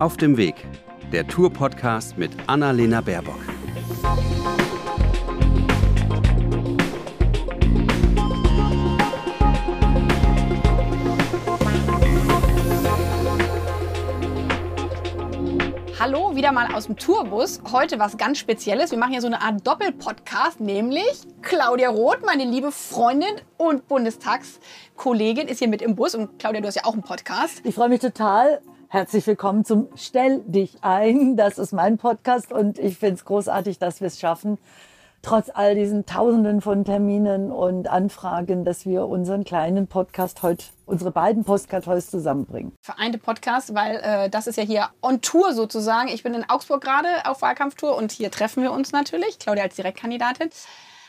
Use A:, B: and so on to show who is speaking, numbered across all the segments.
A: Auf dem Weg, der Tour-Podcast mit Annalena Baerbock.
B: Hallo, wieder mal aus dem Tourbus. Heute was ganz Spezielles. Wir machen hier so eine Art Doppelpodcast, nämlich Claudia Roth, meine liebe Freundin und Bundestagskollegin, ist hier mit im Bus. Und Claudia, du hast ja auch einen Podcast.
C: Ich freue mich total. Herzlich willkommen zum Stell dich ein. Das ist mein Podcast und ich finde es großartig, dass wir es schaffen, trotz all diesen Tausenden von Terminen und Anfragen, dass wir unseren kleinen Podcast heute, unsere beiden Podcasts heute zusammenbringen.
B: Vereinte Podcast, weil äh, das ist ja hier on Tour sozusagen. Ich bin in Augsburg gerade auf Wahlkampftour und hier treffen wir uns natürlich, Claudia als Direktkandidatin.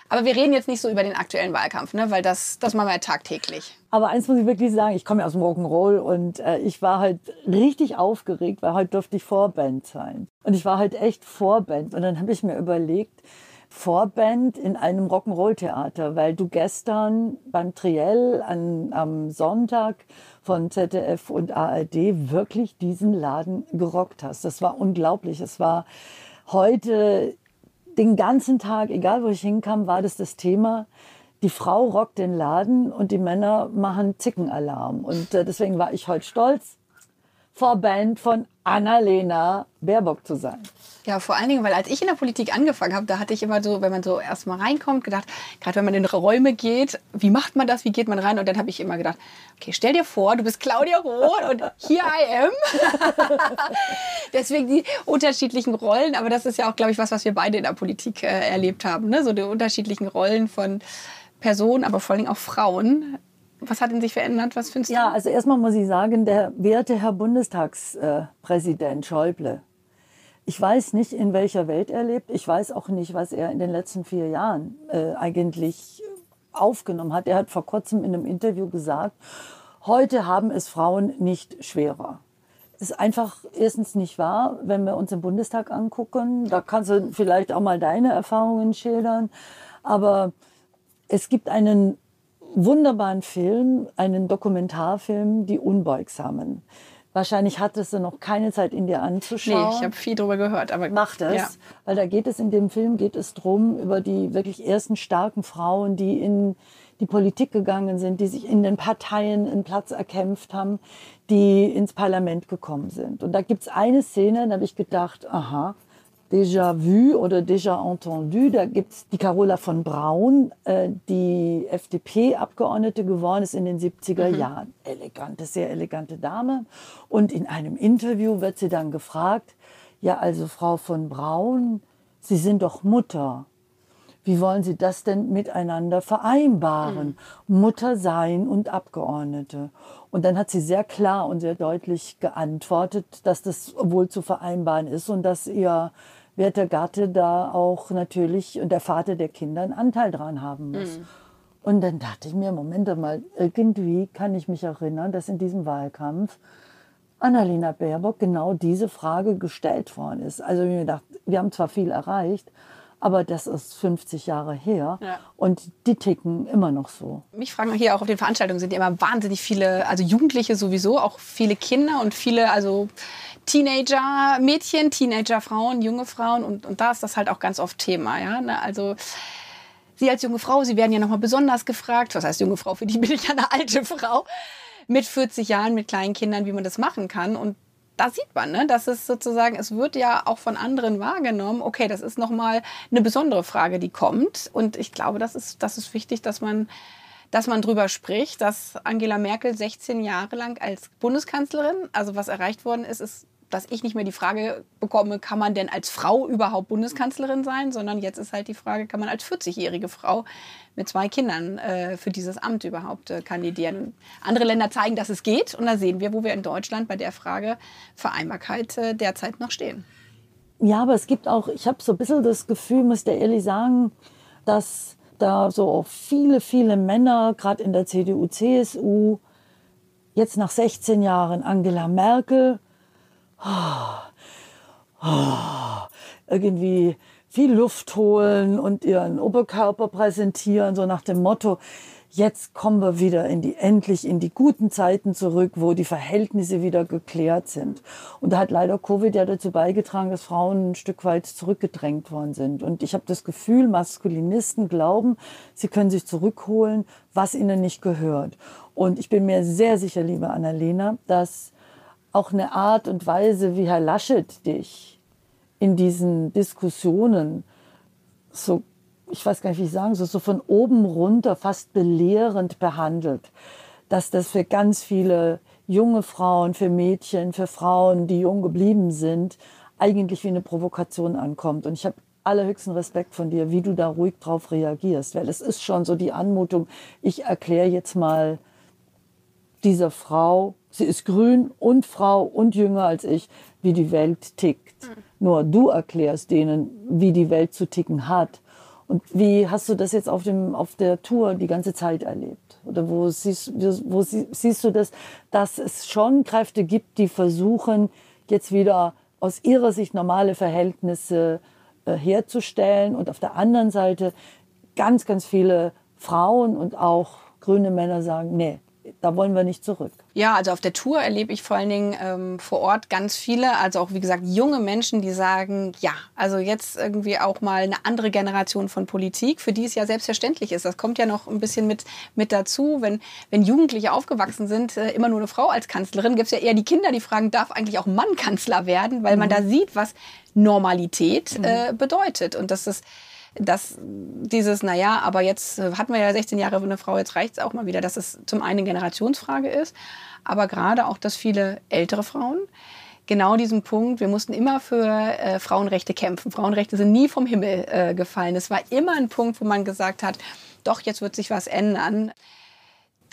B: Aber wir reden jetzt nicht so über den aktuellen Wahlkampf, ne? weil das, das machen wir ja tagtäglich.
C: Aber eins muss ich wirklich sagen, ich komme ja aus dem Rock'n'Roll und äh, ich war halt richtig aufgeregt, weil heute durfte ich Vorband sein. Und ich war halt echt Vorband. Und dann habe ich mir überlegt, Vorband in einem Rock'n'Roll-Theater, weil du gestern beim Triell an, am Sonntag von ZDF und ARD wirklich diesen Laden gerockt hast. Das war unglaublich. Es war heute den ganzen Tag, egal wo ich hinkam, war das das Thema. Die Frau rockt den Laden und die Männer machen Zickenalarm. Und äh, deswegen war ich heute stolz, Vorband von Annalena Baerbock zu sein.
B: Ja, vor allen Dingen, weil als ich in der Politik angefangen habe, da hatte ich immer so, wenn man so erstmal reinkommt, gedacht, gerade wenn man in Räume geht, wie macht man das, wie geht man rein? Und dann habe ich immer gedacht, okay, stell dir vor, du bist Claudia Roth und here I am. Deswegen die unterschiedlichen Rollen, aber das ist ja auch, glaube ich, was, was wir beide in der Politik äh, erlebt haben, ne? so die unterschiedlichen Rollen von Personen, aber vor allen Dingen auch Frauen. Was hat denn sich verändert? Was findest du?
C: Ja, also erstmal muss ich sagen, der werte Herr Bundestagspräsident Schäuble, ich weiß nicht, in welcher Welt er lebt. Ich weiß auch nicht, was er in den letzten vier Jahren äh, eigentlich aufgenommen hat. Er hat vor kurzem in einem Interview gesagt, heute haben es Frauen nicht schwerer. Das ist einfach erstens nicht wahr, wenn wir uns im Bundestag angucken. Da kannst du vielleicht auch mal deine Erfahrungen schildern. Aber es gibt einen wunderbaren Film, einen Dokumentarfilm, Die Unbeugsamen. Wahrscheinlich hattest du noch keine Zeit, ihn dir anzuschauen.
B: Nee, ich habe viel darüber gehört, aber
C: macht es, ja. weil da geht es in dem Film geht es drum über die wirklich ersten starken Frauen, die in die Politik gegangen sind, die sich in den Parteien einen Platz erkämpft haben, die ins Parlament gekommen sind. Und da gibt's eine Szene, da habe ich gedacht, aha, déjà vu oder déjà entendu. Da gibt's die Carola von Braun, äh, die FDP-Abgeordnete geworden ist in den 70er mhm. Jahren. Elegante, sehr elegante Dame. Und in einem Interview wird sie dann gefragt, ja, also Frau von Braun, Sie sind doch Mutter. Wie wollen Sie das denn miteinander vereinbaren? Mhm. Mutter sein und Abgeordnete. Und dann hat sie sehr klar und sehr deutlich geantwortet, dass das wohl zu vereinbaren ist und dass ihr werter Gatte da auch natürlich und der Vater der Kinder einen Anteil dran haben muss. Mhm. Und dann dachte ich mir, Moment mal, irgendwie kann ich mich erinnern, dass in diesem Wahlkampf Annalena Baerbock genau diese Frage gestellt worden ist. Also wir, gedacht, wir haben zwar viel erreicht, aber das ist 50 Jahre her ja. und die ticken immer noch so.
B: Mich fragen hier auch auf den Veranstaltungen sind ja immer wahnsinnig viele, also Jugendliche sowieso, auch viele Kinder und viele, also Teenager-Mädchen, Teenager-Frauen, junge Frauen und, und da ist das halt auch ganz oft Thema. Ja? Ne? Also Sie als junge Frau, Sie werden ja nochmal besonders gefragt. Was heißt junge Frau? Für die bin ich ja eine alte Frau. Mit 40 Jahren, mit kleinen Kindern, wie man das machen kann. Und da sieht man, ne, dass es sozusagen, es wird ja auch von anderen wahrgenommen. Okay, das ist nochmal eine besondere Frage, die kommt. Und ich glaube, das ist, das ist wichtig, dass man, dass man drüber spricht, dass Angela Merkel 16 Jahre lang als Bundeskanzlerin, also was erreicht worden ist, ist dass ich nicht mehr die Frage bekomme, kann man denn als Frau überhaupt Bundeskanzlerin sein, sondern jetzt ist halt die Frage, kann man als 40-jährige Frau mit zwei Kindern äh, für dieses Amt überhaupt äh, kandidieren. Andere Länder zeigen, dass es geht und da sehen wir, wo wir in Deutschland bei der Frage Vereinbarkeit äh, derzeit noch stehen.
C: Ja, aber es gibt auch, ich habe so ein bisschen das Gefühl, muss der ehrlich sagen, dass da so viele, viele Männer, gerade in der CDU, CSU, jetzt nach 16 Jahren Angela Merkel, irgendwie viel Luft holen und ihren Oberkörper präsentieren, so nach dem Motto, jetzt kommen wir wieder in die, endlich in die guten Zeiten zurück, wo die Verhältnisse wieder geklärt sind. Und da hat leider Covid ja dazu beigetragen, dass Frauen ein Stück weit zurückgedrängt worden sind. Und ich habe das Gefühl, Maskulinisten glauben, sie können sich zurückholen, was ihnen nicht gehört. Und ich bin mir sehr sicher, liebe Annalena, dass auch eine Art und Weise, wie Herr Laschet dich in diesen Diskussionen so ich weiß gar nicht, wie ich sagen soll, so von oben runter fast belehrend behandelt. Dass das für ganz viele junge Frauen, für Mädchen, für Frauen, die jung geblieben sind, eigentlich wie eine Provokation ankommt. Und ich habe allerhöchsten Respekt von dir, wie du da ruhig drauf reagierst. Weil es ist schon so die Anmutung, ich erkläre jetzt mal dieser Frau, sie ist grün und Frau und jünger als ich, wie die Welt tickt. Mhm. Nur du erklärst denen, wie die Welt zu ticken hat. Und wie hast du das jetzt auf, dem, auf der Tour die ganze Zeit erlebt? Oder wo siehst, wo siehst du das, dass es schon Kräfte gibt, die versuchen, jetzt wieder aus ihrer Sicht normale Verhältnisse äh, herzustellen und auf der anderen Seite ganz, ganz viele Frauen und auch grüne Männer sagen, nee, da wollen wir nicht zurück.
B: Ja, also auf der Tour erlebe ich vor allen Dingen ähm, vor Ort ganz viele, also auch wie gesagt junge Menschen, die sagen, ja, also jetzt irgendwie auch mal eine andere Generation von Politik, für die es ja selbstverständlich ist. Das kommt ja noch ein bisschen mit, mit dazu. Wenn, wenn Jugendliche aufgewachsen sind, äh, immer nur eine Frau als Kanzlerin, gibt es ja eher die Kinder, die fragen, darf eigentlich auch Mann Kanzler werden, weil mhm. man da sieht, was Normalität mhm. äh, bedeutet. Und das ist dass dieses, naja, aber jetzt äh, hatten wir ja 16 Jahre eine Frau, jetzt reicht es auch mal wieder, dass es zum einen eine Generationsfrage ist, aber gerade auch, dass viele ältere Frauen genau diesen Punkt, wir mussten immer für äh, Frauenrechte kämpfen. Frauenrechte sind nie vom Himmel äh, gefallen. Es war immer ein Punkt, wo man gesagt hat, doch, jetzt wird sich was ändern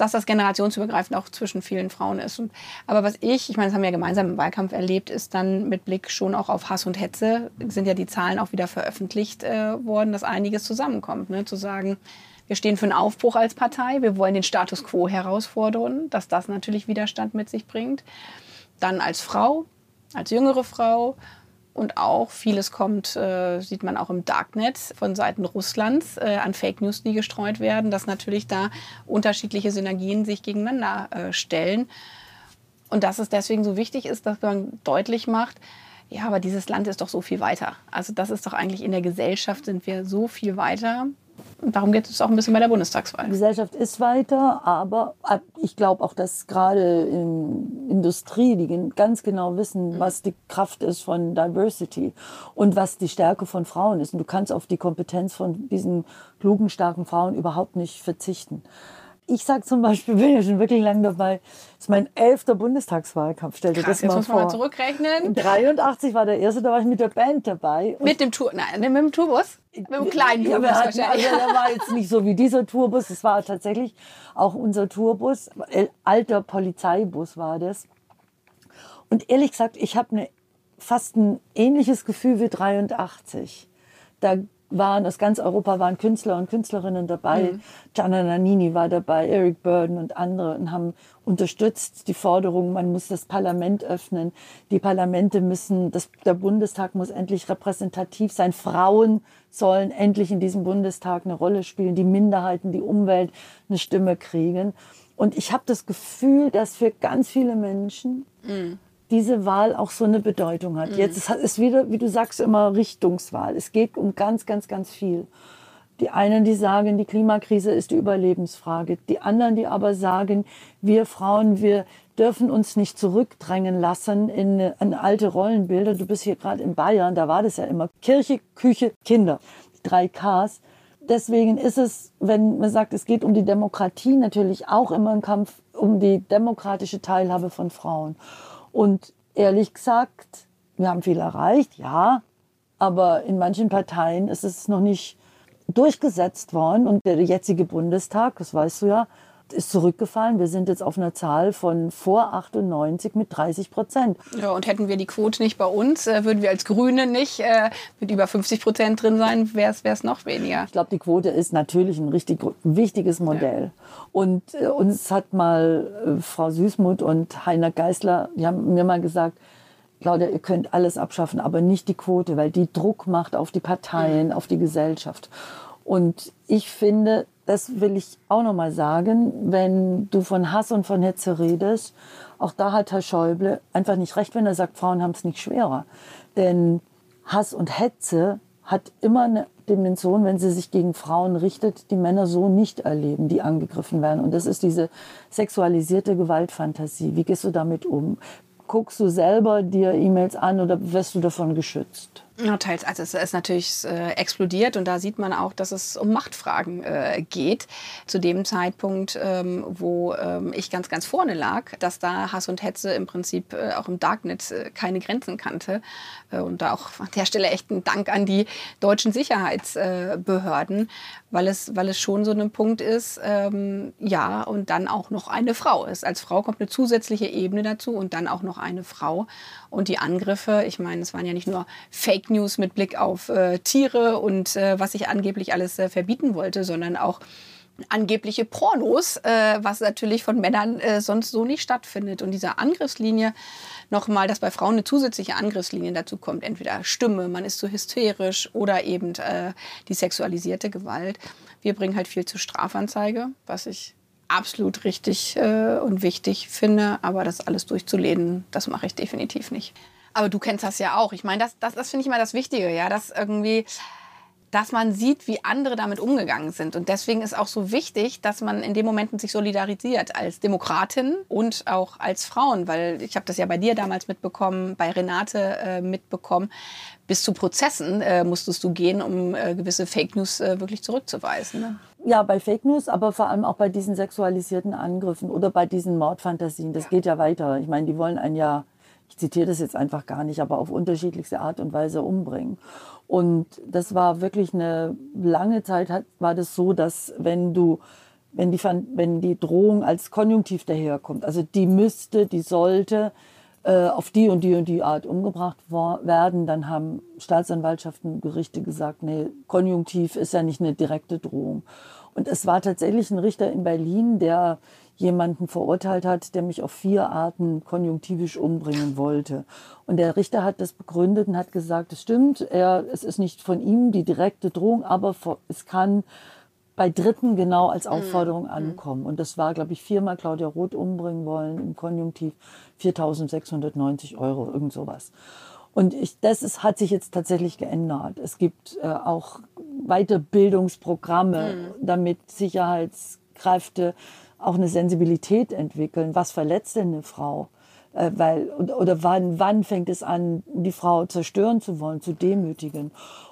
B: dass das generationsübergreifend auch zwischen vielen Frauen ist. Und, aber was ich, ich meine, das haben wir ja gemeinsam im Wahlkampf erlebt, ist dann mit Blick schon auch auf Hass und Hetze, sind ja die Zahlen auch wieder veröffentlicht äh, worden, dass einiges zusammenkommt. Ne? Zu sagen, wir stehen für einen Aufbruch als Partei, wir wollen den Status quo herausfordern, dass das natürlich Widerstand mit sich bringt. Dann als Frau, als jüngere Frau und auch vieles kommt, äh, sieht man auch im Darknet von Seiten Russlands äh, an Fake News, die gestreut werden, dass natürlich da unterschiedliche Synergien sich gegeneinander äh, stellen. Und dass es deswegen so wichtig ist, dass man deutlich macht, ja, aber dieses Land ist doch so viel weiter. Also das ist doch eigentlich in der Gesellschaft sind wir so viel weiter. Darum geht es auch ein bisschen bei der Bundestagswahl.
C: Die Gesellschaft ist weiter, aber ich glaube auch, dass gerade in Industrie, die ganz genau wissen, mhm. was die Kraft ist von Diversity und was die Stärke von Frauen ist. Und du kannst auf die Kompetenz von diesen klugen, starken Frauen überhaupt nicht verzichten. Ich sage zum Beispiel, bin ja schon wirklich lange dabei, das ist mein elfter Bundestagswahlkampf. Stell dir Krass, das mal
B: jetzt
C: vor. Muss
B: mal zurückrechnen.
C: 83 war der erste, da war ich mit der Band dabei.
B: Mit dem Tour, nein, mit dem Tourbus? Mit dem kleinen Tourbus ja,
C: hatten, Also der war jetzt nicht so wie dieser Tourbus, es war tatsächlich auch unser Tourbus, alter Polizeibus war das. Und ehrlich gesagt, ich habe eine, fast ein ähnliches Gefühl wie 83. Da waren, aus ganz Europa waren Künstler und Künstlerinnen dabei. Mhm. Gianna Nannini war dabei, Eric Burden und andere und haben unterstützt die Forderung, man muss das Parlament öffnen. Die Parlamente müssen, das, der Bundestag muss endlich repräsentativ sein. Frauen sollen endlich in diesem Bundestag eine Rolle spielen. Die Minderheiten, die Umwelt eine Stimme kriegen. Und ich habe das Gefühl, dass für ganz viele Menschen mhm diese Wahl auch so eine Bedeutung hat. Mhm. Jetzt ist wieder, wie du sagst, immer Richtungswahl. Es geht um ganz, ganz, ganz viel. Die einen, die sagen, die Klimakrise ist die Überlebensfrage. Die anderen, die aber sagen, wir Frauen, wir dürfen uns nicht zurückdrängen lassen in, in alte Rollenbilder. Du bist hier gerade in Bayern, da war das ja immer Kirche, Küche, Kinder. Die drei Ks. Deswegen ist es, wenn man sagt, es geht um die Demokratie, natürlich auch immer ein Kampf um die demokratische Teilhabe von Frauen. Und ehrlich gesagt, wir haben viel erreicht, ja, aber in manchen Parteien ist es noch nicht durchgesetzt worden. Und der jetzige Bundestag, das weißt du ja, ist zurückgefallen. Wir sind jetzt auf einer Zahl von vor 98 mit 30 Prozent.
B: Ja, und hätten wir die Quote nicht bei uns, äh, würden wir als Grüne nicht äh, mit über 50 Prozent drin sein, wäre es noch weniger.
C: Ich glaube, die Quote ist natürlich ein richtig wichtiges Modell. Ja. Und äh, uns hat mal äh, Frau Süßmuth und Heiner Geißler, die haben mir mal gesagt, Claudia, ihr könnt alles abschaffen, aber nicht die Quote, weil die Druck macht auf die Parteien, mhm. auf die Gesellschaft. Und ich finde, das will ich auch noch mal sagen, wenn du von Hass und von Hetze redest, auch da hat Herr Schäuble einfach nicht recht, wenn er sagt, Frauen haben es nicht schwerer. Denn Hass und Hetze hat immer eine Dimension, wenn sie sich gegen Frauen richtet, die Männer so nicht erleben, die angegriffen werden. Und das ist diese sexualisierte Gewaltfantasie. Wie gehst du damit um? Guckst du selber dir E-Mails an oder wirst du davon geschützt?
B: Ja, teils. Also es ist natürlich äh, explodiert und da sieht man auch, dass es um Machtfragen äh, geht. Zu dem Zeitpunkt, ähm, wo ähm, ich ganz, ganz vorne lag, dass da Hass und Hetze im Prinzip äh, auch im Darknet äh, keine Grenzen kannte. Äh, und da auch an der Stelle echt ein Dank an die deutschen Sicherheitsbehörden, weil es, weil es schon so ein Punkt ist, ähm, ja, und dann auch noch eine Frau ist. Als Frau kommt eine zusätzliche Ebene dazu und dann auch noch eine Frau. Und die Angriffe, ich meine, es waren ja nicht nur Fake News mit Blick auf äh, Tiere und äh, was ich angeblich alles äh, verbieten wollte, sondern auch angebliche Pornos, äh, was natürlich von Männern äh, sonst so nicht stattfindet. Und diese Angriffslinie, nochmal, dass bei Frauen eine zusätzliche Angriffslinie dazu kommt, entweder Stimme, man ist zu hysterisch oder eben äh, die sexualisierte Gewalt. Wir bringen halt viel zur Strafanzeige, was ich absolut richtig und wichtig finde, aber das alles durchzulehnen, das mache ich definitiv nicht. Aber du kennst das ja auch. Ich meine, das, das, das finde ich immer das Wichtige, ja, dass irgendwie dass man sieht, wie andere damit umgegangen sind. Und deswegen ist auch so wichtig, dass man in den Momenten sich solidarisiert als Demokratin und auch als Frauen, weil ich habe das ja bei dir damals mitbekommen, bei Renate äh, mitbekommen. Bis zu Prozessen äh, musstest du gehen, um äh, gewisse Fake News äh, wirklich zurückzuweisen. Ne?
C: Ja, bei Fake News, aber vor allem auch bei diesen sexualisierten Angriffen oder bei diesen Mordfantasien. Das ja. geht ja weiter. Ich meine, die wollen einen ja, ich zitiere das jetzt einfach gar nicht, aber auf unterschiedlichste Art und Weise umbringen. Und das war wirklich eine lange Zeit, hat, war das so, dass wenn du, wenn die, wenn die Drohung als Konjunktiv daherkommt, also die müsste, die sollte äh, auf die und die und die Art umgebracht werden, dann haben Staatsanwaltschaften, Gerichte gesagt, nee, Konjunktiv ist ja nicht eine direkte Drohung. Und es war tatsächlich ein Richter in Berlin, der jemanden verurteilt hat, der mich auf vier Arten konjunktivisch umbringen wollte. Und der Richter hat das begründet und hat gesagt, es stimmt, er, es ist nicht von ihm die direkte Drohung, aber es kann bei Dritten genau als mhm. Aufforderung mhm. ankommen. Und das war, glaube ich, viermal Claudia Roth umbringen wollen im Konjunktiv 4.690 Euro, irgend sowas. Und ich, das ist, hat sich jetzt tatsächlich geändert. Es gibt äh, auch Weiterbildungsprogramme, mhm. damit Sicherheitskräfte auch eine Sensibilität entwickeln. Was verletzt denn eine Frau? Äh, weil, oder wann, wann fängt es an, die Frau zerstören zu wollen, zu demütigen?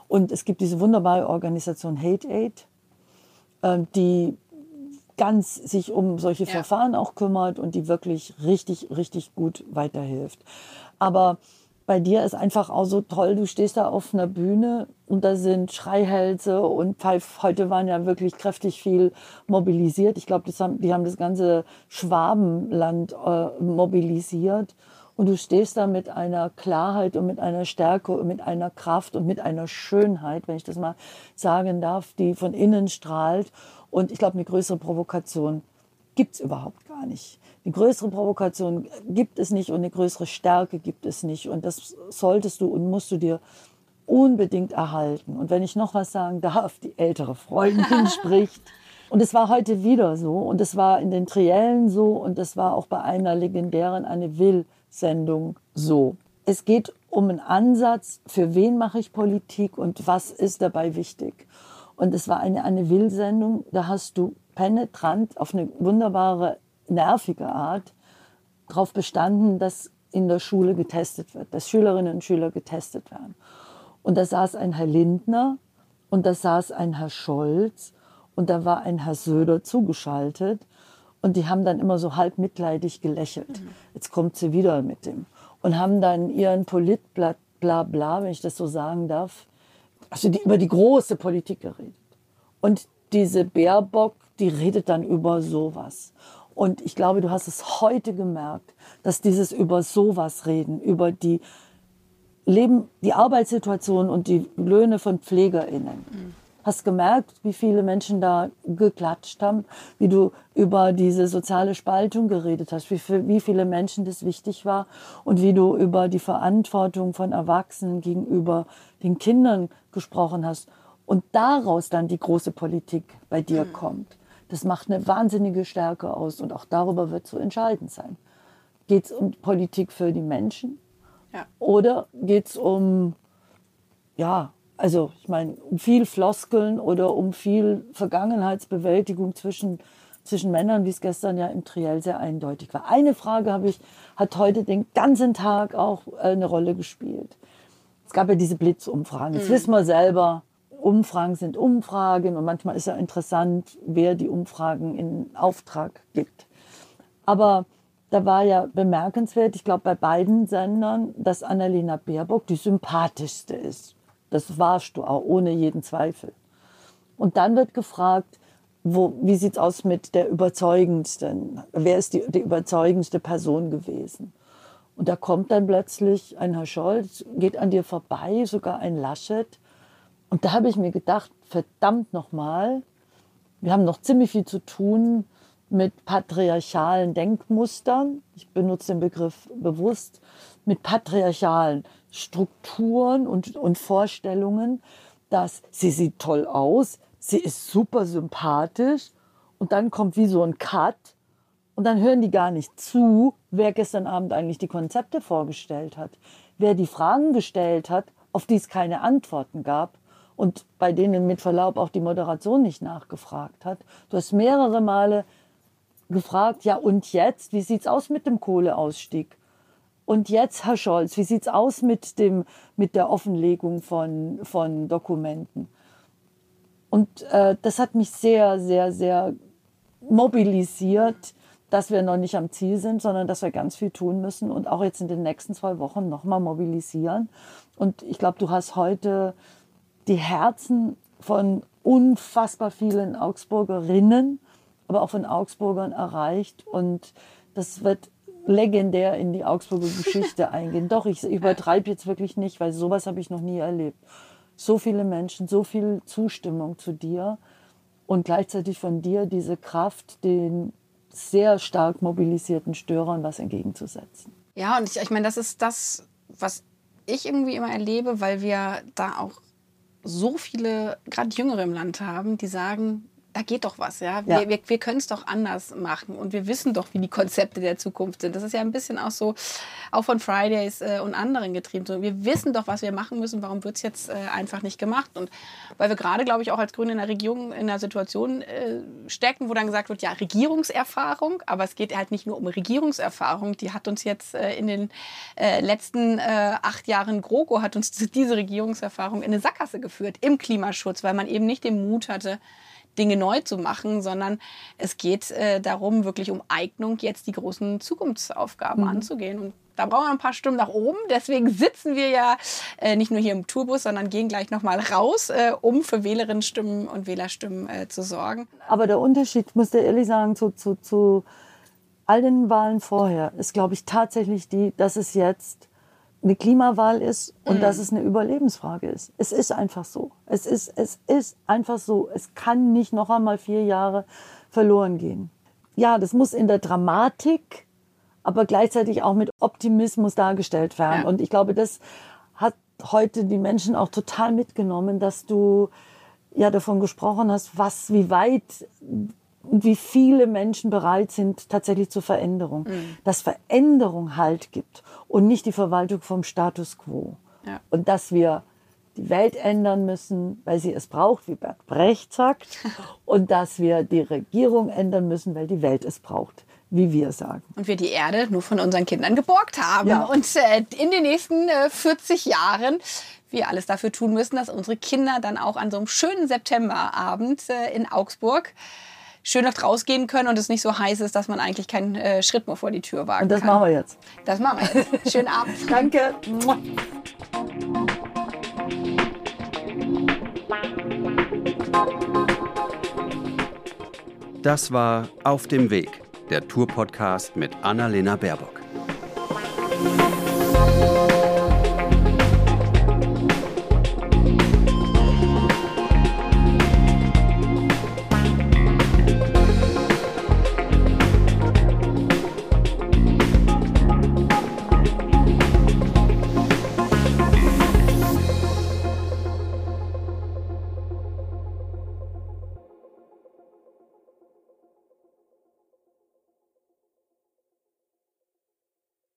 C: Und es gibt diese wunderbare Organisation Hate Aid, äh, die ganz sich um solche ja. Verfahren auch kümmert und die wirklich richtig, richtig gut weiterhilft. Aber bei dir ist einfach auch so toll, du stehst da auf einer Bühne und da sind Schreihälse und Pfeif, heute waren ja wirklich kräftig viel mobilisiert. Ich glaube, die haben das ganze Schwabenland äh, mobilisiert. Und du stehst da mit einer Klarheit und mit einer Stärke und mit einer Kraft und mit einer Schönheit, wenn ich das mal sagen darf, die von innen strahlt. Und ich glaube, eine größere Provokation gibt es überhaupt gar nicht. Die größere Provokation gibt es nicht und eine größere Stärke gibt es nicht. Und das solltest du und musst du dir unbedingt erhalten. Und wenn ich noch was sagen darf, die ältere Freundin spricht. Und es war heute wieder so und es war in den Triellen so und es war auch bei einer legendären Anne Will-Sendung so. Es geht um einen Ansatz, für wen mache ich Politik und was ist dabei wichtig. Und es war eine Anne Will-Sendung, da hast du penetrant auf eine wunderbare nervige Art darauf bestanden, dass in der Schule getestet wird, dass Schülerinnen und Schüler getestet werden. Und da saß ein Herr Lindner und da saß ein Herr Scholz und da war ein Herr Söder zugeschaltet und die haben dann immer so halb mitleidig gelächelt. Mhm. Jetzt kommt sie wieder mit dem und haben dann ihren Politblatt bla bla, wenn ich das so sagen darf, also die, über die große Politik geredet. Und diese Baerbock, die redet dann über sowas. Und ich glaube, du hast es heute gemerkt, dass dieses über sowas reden, über die Leben, die Arbeitssituation und die Löhne von PflegerInnen. Mhm. Hast gemerkt, wie viele Menschen da geklatscht haben, wie du über diese soziale Spaltung geredet hast, wie, wie viele Menschen das wichtig war und wie du über die Verantwortung von Erwachsenen gegenüber den Kindern gesprochen hast und daraus dann die große Politik bei dir mhm. kommt, das macht eine wahnsinnige Stärke aus und auch darüber wird zu entscheidend sein. Geht es um Politik für die Menschen ja. oder geht es um, ja, also ich meine, um viel Floskeln oder um viel Vergangenheitsbewältigung zwischen, zwischen Männern, wie es gestern ja im Triell sehr eindeutig war. Eine Frage habe ich, hat heute den ganzen Tag auch äh, eine Rolle gespielt. Es gab ja diese Blitzumfragen. Jetzt mhm. wissen wir selber, Umfragen sind Umfragen und manchmal ist ja interessant, wer die Umfragen in Auftrag gibt. Aber da war ja bemerkenswert, ich glaube bei beiden Sendern, dass Annalena Baerbock die sympathischste ist. Das warst du auch, ohne jeden Zweifel. Und dann wird gefragt, wo, wie sieht's aus mit der überzeugendsten? Wer ist die, die überzeugendste Person gewesen? Und da kommt dann plötzlich ein Herr Scholz, geht an dir vorbei, sogar ein Laschet. Und da habe ich mir gedacht, verdammt nochmal, wir haben noch ziemlich viel zu tun mit patriarchalen Denkmustern. Ich benutze den Begriff bewusst, mit patriarchalen Strukturen und, und Vorstellungen, dass sie sieht toll aus, sie ist super sympathisch und dann kommt wie so ein Cut und dann hören die gar nicht zu, wer gestern Abend eigentlich die Konzepte vorgestellt hat, wer die Fragen gestellt hat, auf die es keine Antworten gab und bei denen mit Verlaub auch die Moderation nicht nachgefragt hat. Du hast mehrere Male gefragt, ja und jetzt, wie sieht's aus mit dem Kohleausstieg? Und jetzt, Herr Scholz, wie sieht's aus mit dem mit der Offenlegung von von Dokumenten? Und äh, das hat mich sehr, sehr, sehr mobilisiert, dass wir noch nicht am Ziel sind, sondern dass wir ganz viel tun müssen und auch jetzt in den nächsten zwei Wochen nochmal mobilisieren. Und ich glaube, du hast heute die Herzen von unfassbar vielen Augsburgerinnen, aber auch von Augsburgern erreicht. Und das wird legendär in die Augsburger Geschichte eingehen. Doch, ich übertreibe jetzt wirklich nicht, weil sowas habe ich noch nie erlebt so viele Menschen, so viel Zustimmung zu dir und gleichzeitig von dir diese Kraft, den sehr stark mobilisierten Störern was entgegenzusetzen.
B: Ja, und ich, ich meine, das ist das, was ich irgendwie immer erlebe, weil wir da auch so viele, gerade Jüngere im Land haben, die sagen, da geht doch was, ja. Wir, ja. wir, wir können es doch anders machen und wir wissen doch, wie die Konzepte der Zukunft sind. Das ist ja ein bisschen auch so, auch von Fridays äh, und anderen getrieben. So, wir wissen doch, was wir machen müssen, warum wird es jetzt äh, einfach nicht gemacht? Und weil wir gerade, glaube ich, auch als Grüne in der Regierung in einer Situation äh, stecken, wo dann gesagt wird, ja, Regierungserfahrung, aber es geht halt nicht nur um Regierungserfahrung, die hat uns jetzt äh, in den äh, letzten äh, acht Jahren GroKo hat uns diese Regierungserfahrung in eine Sackgasse geführt im Klimaschutz, weil man eben nicht den Mut hatte, Dinge neu zu machen, sondern es geht äh, darum, wirklich um Eignung, jetzt die großen Zukunftsaufgaben mhm. anzugehen. Und da brauchen wir ein paar Stimmen nach oben. Deswegen sitzen wir ja äh, nicht nur hier im Tourbus, sondern gehen gleich nochmal raus, äh, um für Wählerinnenstimmen und Wählerstimmen äh, zu sorgen.
C: Aber der Unterschied, muss ich ehrlich sagen, zu, zu, zu all den Wahlen vorher, ist, glaube ich, tatsächlich die, dass es jetzt eine Klimawahl ist und mhm. dass es eine Überlebensfrage ist. Es ist einfach so. Es ist, es ist einfach so. Es kann nicht noch einmal vier Jahre verloren gehen. Ja, das muss in der Dramatik, aber gleichzeitig auch mit Optimismus dargestellt werden. Ja. Und ich glaube, das hat heute die Menschen auch total mitgenommen, dass du ja davon gesprochen hast, was, wie weit und wie viele Menschen bereit sind tatsächlich zur Veränderung. Mhm. Dass Veränderung Halt gibt und nicht die Verwaltung vom Status quo. Ja. Und dass wir die Welt ändern müssen, weil sie es braucht, wie Bert Brecht sagt, und dass wir die Regierung ändern müssen, weil die Welt es braucht, wie wir sagen.
B: Und wir die Erde nur von unseren Kindern geborgt haben. Ja. Und äh, in den nächsten äh, 40 Jahren wir alles dafür tun müssen, dass unsere Kinder dann auch an so einem schönen Septemberabend äh, in Augsburg schön noch rausgehen können und es nicht so heiß ist, dass man eigentlich keinen äh, Schritt mehr vor die Tür wagen
C: Und das
B: kann.
C: machen wir jetzt.
B: Das machen wir jetzt. Schönen Abend.
C: Danke.
A: Das war Auf dem Weg, der Tour-Podcast mit Annalena Baerbock.